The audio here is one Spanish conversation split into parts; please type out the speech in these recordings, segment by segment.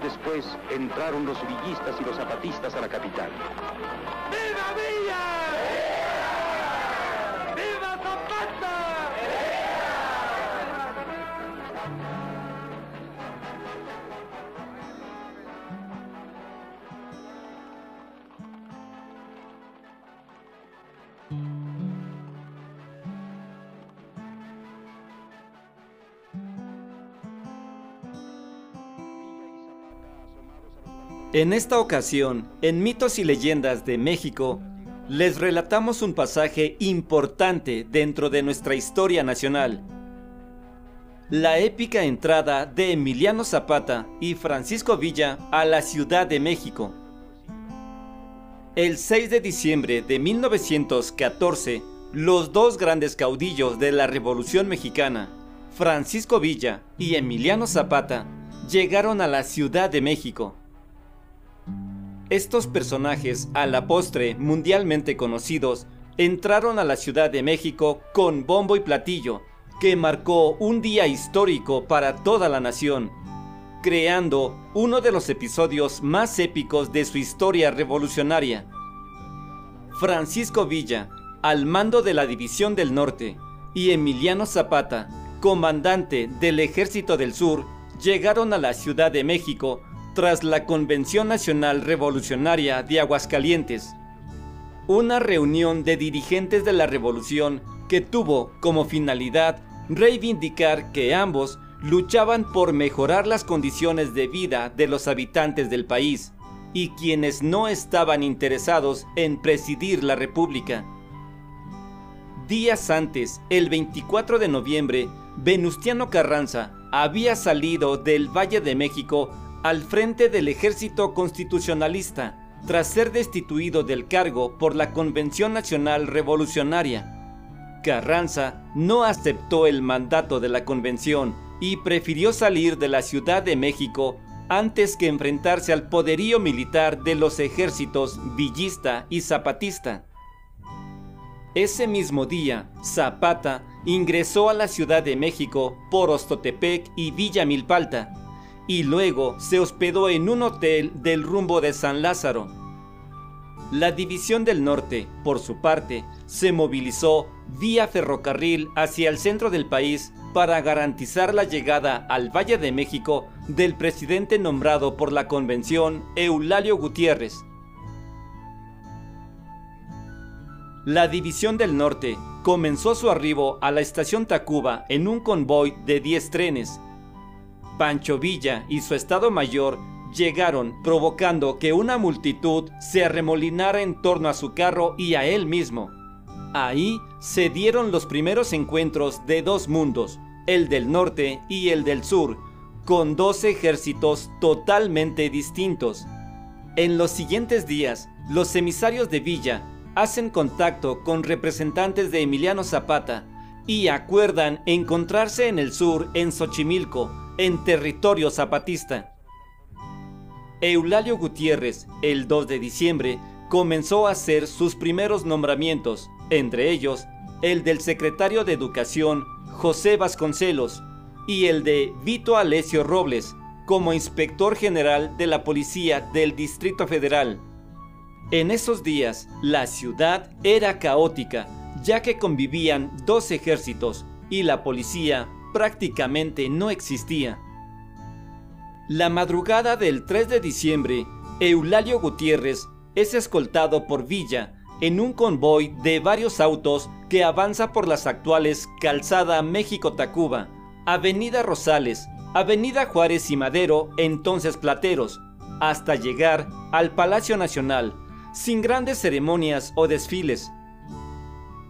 después entraron los villistas y los zapatistas a la capital. ¡Viva Villa! En esta ocasión, en Mitos y Leyendas de México, les relatamos un pasaje importante dentro de nuestra historia nacional. La épica entrada de Emiliano Zapata y Francisco Villa a la Ciudad de México. El 6 de diciembre de 1914, los dos grandes caudillos de la Revolución Mexicana, Francisco Villa y Emiliano Zapata, llegaron a la Ciudad de México. Estos personajes, a la postre mundialmente conocidos, entraron a la Ciudad de México con bombo y platillo, que marcó un día histórico para toda la nación, creando uno de los episodios más épicos de su historia revolucionaria. Francisco Villa, al mando de la División del Norte, y Emiliano Zapata, comandante del Ejército del Sur, llegaron a la Ciudad de México tras la Convención Nacional Revolucionaria de Aguascalientes, una reunión de dirigentes de la revolución que tuvo como finalidad reivindicar que ambos luchaban por mejorar las condiciones de vida de los habitantes del país y quienes no estaban interesados en presidir la república. Días antes, el 24 de noviembre, Venustiano Carranza había salido del Valle de México al frente del ejército constitucionalista tras ser destituido del cargo por la Convención Nacional Revolucionaria. Carranza no aceptó el mandato de la convención y prefirió salir de la Ciudad de México antes que enfrentarse al poderío militar de los ejércitos villista y zapatista. Ese mismo día, Zapata ingresó a la Ciudad de México por Ostotepec y Villa Milpalta, y luego se hospedó en un hotel del rumbo de San Lázaro. La División del Norte, por su parte, se movilizó vía ferrocarril hacia el centro del país para garantizar la llegada al Valle de México del presidente nombrado por la convención Eulalio Gutiérrez. La División del Norte comenzó su arribo a la estación Tacuba en un convoy de 10 trenes Pancho Villa y su Estado Mayor llegaron provocando que una multitud se arremolinara en torno a su carro y a él mismo. Ahí se dieron los primeros encuentros de dos mundos, el del norte y el del sur, con dos ejércitos totalmente distintos. En los siguientes días, los emisarios de Villa hacen contacto con representantes de Emiliano Zapata y acuerdan encontrarse en el sur en Xochimilco en territorio zapatista. Eulalio Gutiérrez, el 2 de diciembre, comenzó a hacer sus primeros nombramientos, entre ellos el del secretario de Educación José Vasconcelos y el de Vito Alesio Robles como inspector general de la Policía del Distrito Federal. En esos días, la ciudad era caótica, ya que convivían dos ejércitos y la policía prácticamente no existía. La madrugada del 3 de diciembre, Eulalio Gutiérrez es escoltado por Villa en un convoy de varios autos que avanza por las actuales Calzada México-Tacuba, Avenida Rosales, Avenida Juárez y Madero, entonces Plateros, hasta llegar al Palacio Nacional, sin grandes ceremonias o desfiles.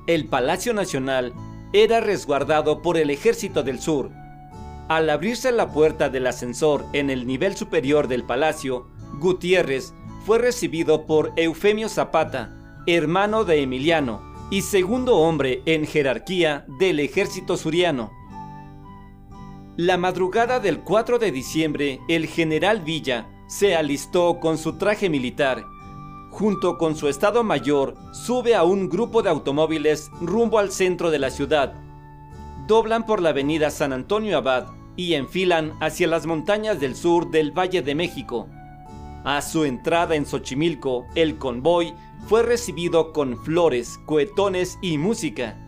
El Palacio Nacional era resguardado por el ejército del sur. Al abrirse la puerta del ascensor en el nivel superior del palacio, Gutiérrez fue recibido por Eufemio Zapata, hermano de Emiliano y segundo hombre en jerarquía del ejército suriano. La madrugada del 4 de diciembre, el general Villa se alistó con su traje militar junto con su Estado Mayor, sube a un grupo de automóviles rumbo al centro de la ciudad. Doblan por la avenida San Antonio Abad y enfilan hacia las montañas del sur del Valle de México. A su entrada en Xochimilco, el convoy fue recibido con flores, cohetones y música.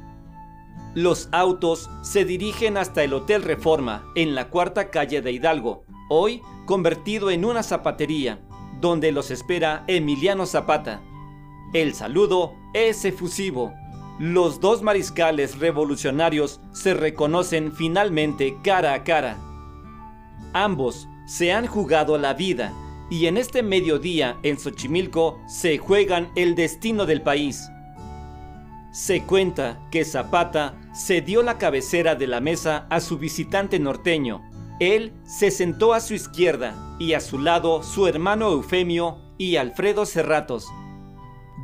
Los autos se dirigen hasta el Hotel Reforma, en la cuarta calle de Hidalgo, hoy convertido en una zapatería, donde los espera Emiliano Zapata. El saludo es efusivo. Los dos mariscales revolucionarios se reconocen finalmente cara a cara. Ambos se han jugado la vida y en este mediodía en Xochimilco se juegan el destino del país. Se cuenta que Zapata se dio la cabecera de la mesa a su visitante norteño. Él se sentó a su izquierda y a su lado su hermano Eufemio y Alfredo Cerratos.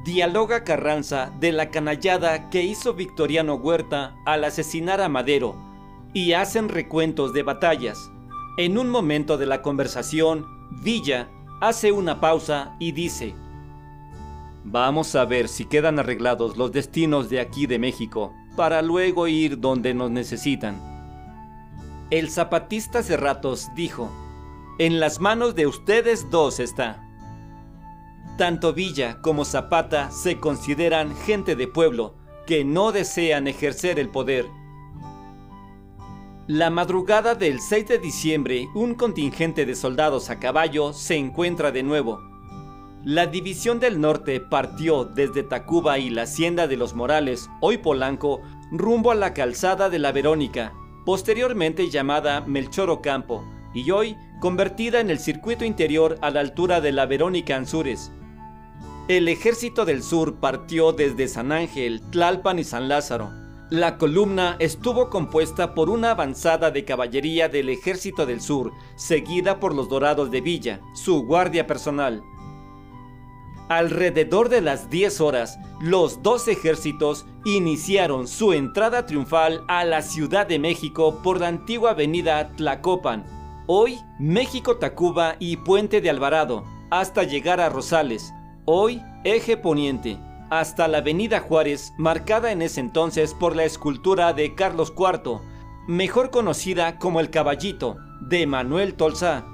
Dialoga Carranza de la canallada que hizo Victoriano Huerta al asesinar a Madero y hacen recuentos de batallas. En un momento de la conversación, Villa hace una pausa y dice, Vamos a ver si quedan arreglados los destinos de aquí de México, para luego ir donde nos necesitan. El zapatista Cerratos dijo, En las manos de ustedes dos está. Tanto Villa como Zapata se consideran gente de pueblo que no desean ejercer el poder la madrugada del 6 de diciembre, un contingente de soldados a caballo se encuentra de nuevo. La División del Norte partió desde Tacuba y la Hacienda de los Morales, hoy Polanco, rumbo a la calzada de la Verónica, posteriormente llamada Melchor Ocampo, y hoy convertida en el circuito interior a la altura de la Verónica Anzures. El ejército del sur partió desde San Ángel, Tlalpan y San Lázaro, la columna estuvo compuesta por una avanzada de caballería del Ejército del Sur, seguida por los Dorados de Villa, su guardia personal. Alrededor de las 10 horas, los dos ejércitos iniciaron su entrada triunfal a la Ciudad de México por la antigua avenida Tlacopan, hoy México-Tacuba y Puente de Alvarado, hasta llegar a Rosales, hoy Eje Poniente hasta la Avenida Juárez, marcada en ese entonces por la escultura de Carlos IV, mejor conocida como el Caballito, de Manuel Tolsá.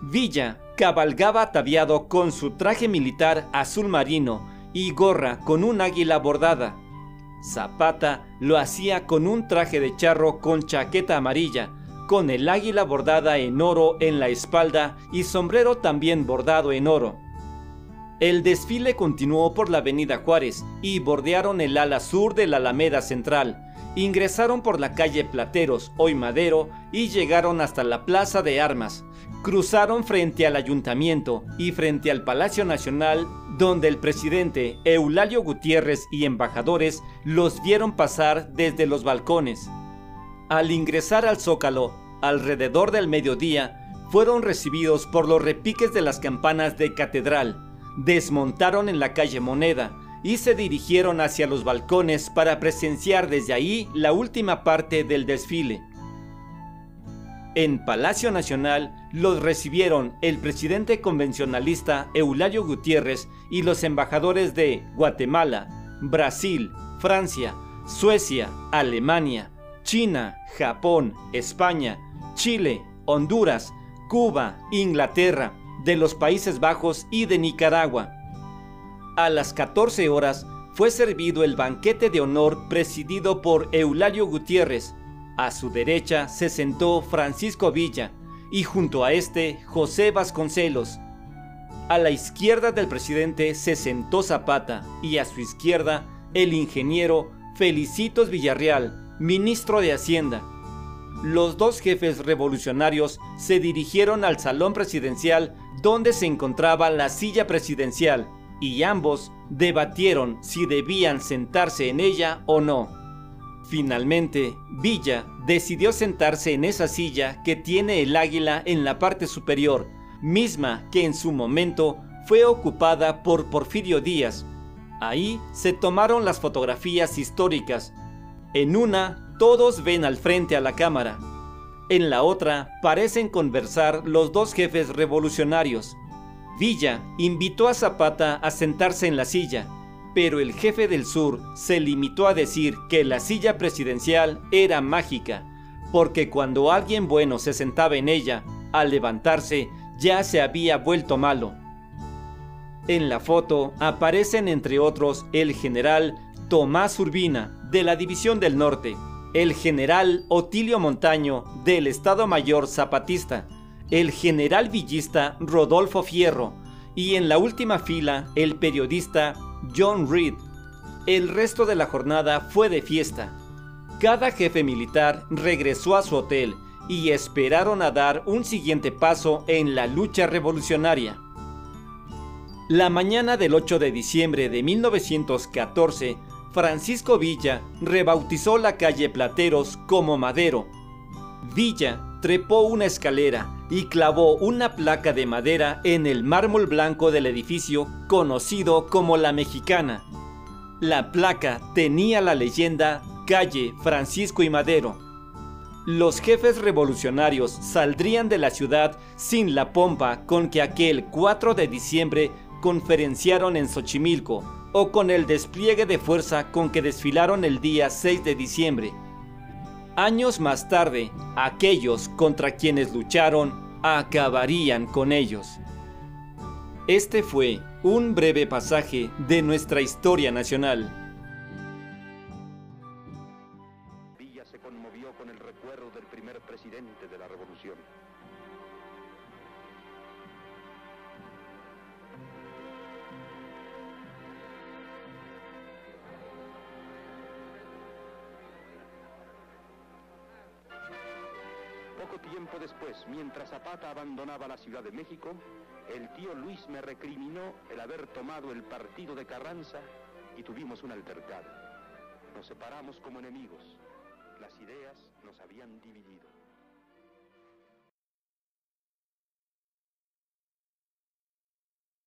Villa cabalgaba ataviado con su traje militar azul marino y gorra con un águila bordada. Zapata lo hacía con un traje de charro con chaqueta amarilla, con el águila bordada en oro en la espalda y sombrero también bordado en oro. El desfile continuó por la Avenida Juárez y bordearon el ala sur de la Alameda Central. Ingresaron por la calle Plateros, hoy Madero, y llegaron hasta la Plaza de Armas. Cruzaron frente al ayuntamiento y frente al Palacio Nacional, donde el presidente Eulalio Gutiérrez y embajadores los vieron pasar desde los balcones. Al ingresar al Zócalo, alrededor del mediodía, fueron recibidos por los repiques de las campanas de catedral desmontaron en la calle Moneda y se dirigieron hacia los balcones para presenciar desde ahí la última parte del desfile. En Palacio Nacional los recibieron el presidente convencionalista Eulalio Gutiérrez y los embajadores de Guatemala, Brasil, Francia, Suecia, Alemania, China, Japón, España, Chile, Honduras, Cuba, Inglaterra, de los Países Bajos y de Nicaragua. A las 14 horas fue servido el banquete de honor presidido por Eulalio Gutiérrez. A su derecha se sentó Francisco Villa y junto a este José Vasconcelos. A la izquierda del presidente se sentó Zapata y a su izquierda el ingeniero Felicitos Villarreal, ministro de Hacienda los dos jefes revolucionarios se dirigieron al salón presidencial donde se encontraba la silla presidencial y ambos debatieron si debían sentarse en ella o no. Finalmente, Villa decidió sentarse en esa silla que tiene el águila en la parte superior, misma que en su momento fue ocupada por Porfirio Díaz. Ahí se tomaron las fotografías históricas. En una todos ven al frente a la cámara. En la otra parecen conversar los dos jefes revolucionarios. Villa invitó a Zapata a sentarse en la silla, pero el jefe del sur se limitó a decir que la silla presidencial era mágica, porque cuando alguien bueno se sentaba en ella, al levantarse ya se había vuelto malo. En la foto aparecen entre otros el general Tomás Urbina, de la División del Norte, el general Otilio Montaño, del Estado Mayor Zapatista, el general villista Rodolfo Fierro, y en la última fila el periodista John Reed. El resto de la jornada fue de fiesta. Cada jefe militar regresó a su hotel y esperaron a dar un siguiente paso en la lucha revolucionaria. La mañana del 8 de diciembre de 1914, Francisco Villa rebautizó la calle Plateros como Madero. Villa trepó una escalera y clavó una placa de madera en el mármol blanco del edificio conocido como La Mexicana. La placa tenía la leyenda Calle Francisco y Madero. Los jefes revolucionarios saldrían de la ciudad sin la pompa con que aquel 4 de diciembre conferenciaron en Xochimilco o con el despliegue de fuerza con que desfilaron el día 6 de diciembre. Años más tarde, aquellos contra quienes lucharon acabarían con ellos. Este fue un breve pasaje de nuestra historia nacional. Poco tiempo después, mientras Zapata abandonaba la Ciudad de México, el tío Luis me recriminó el haber tomado el partido de Carranza y tuvimos un altercado. Nos separamos como enemigos. Las ideas nos habían dividido.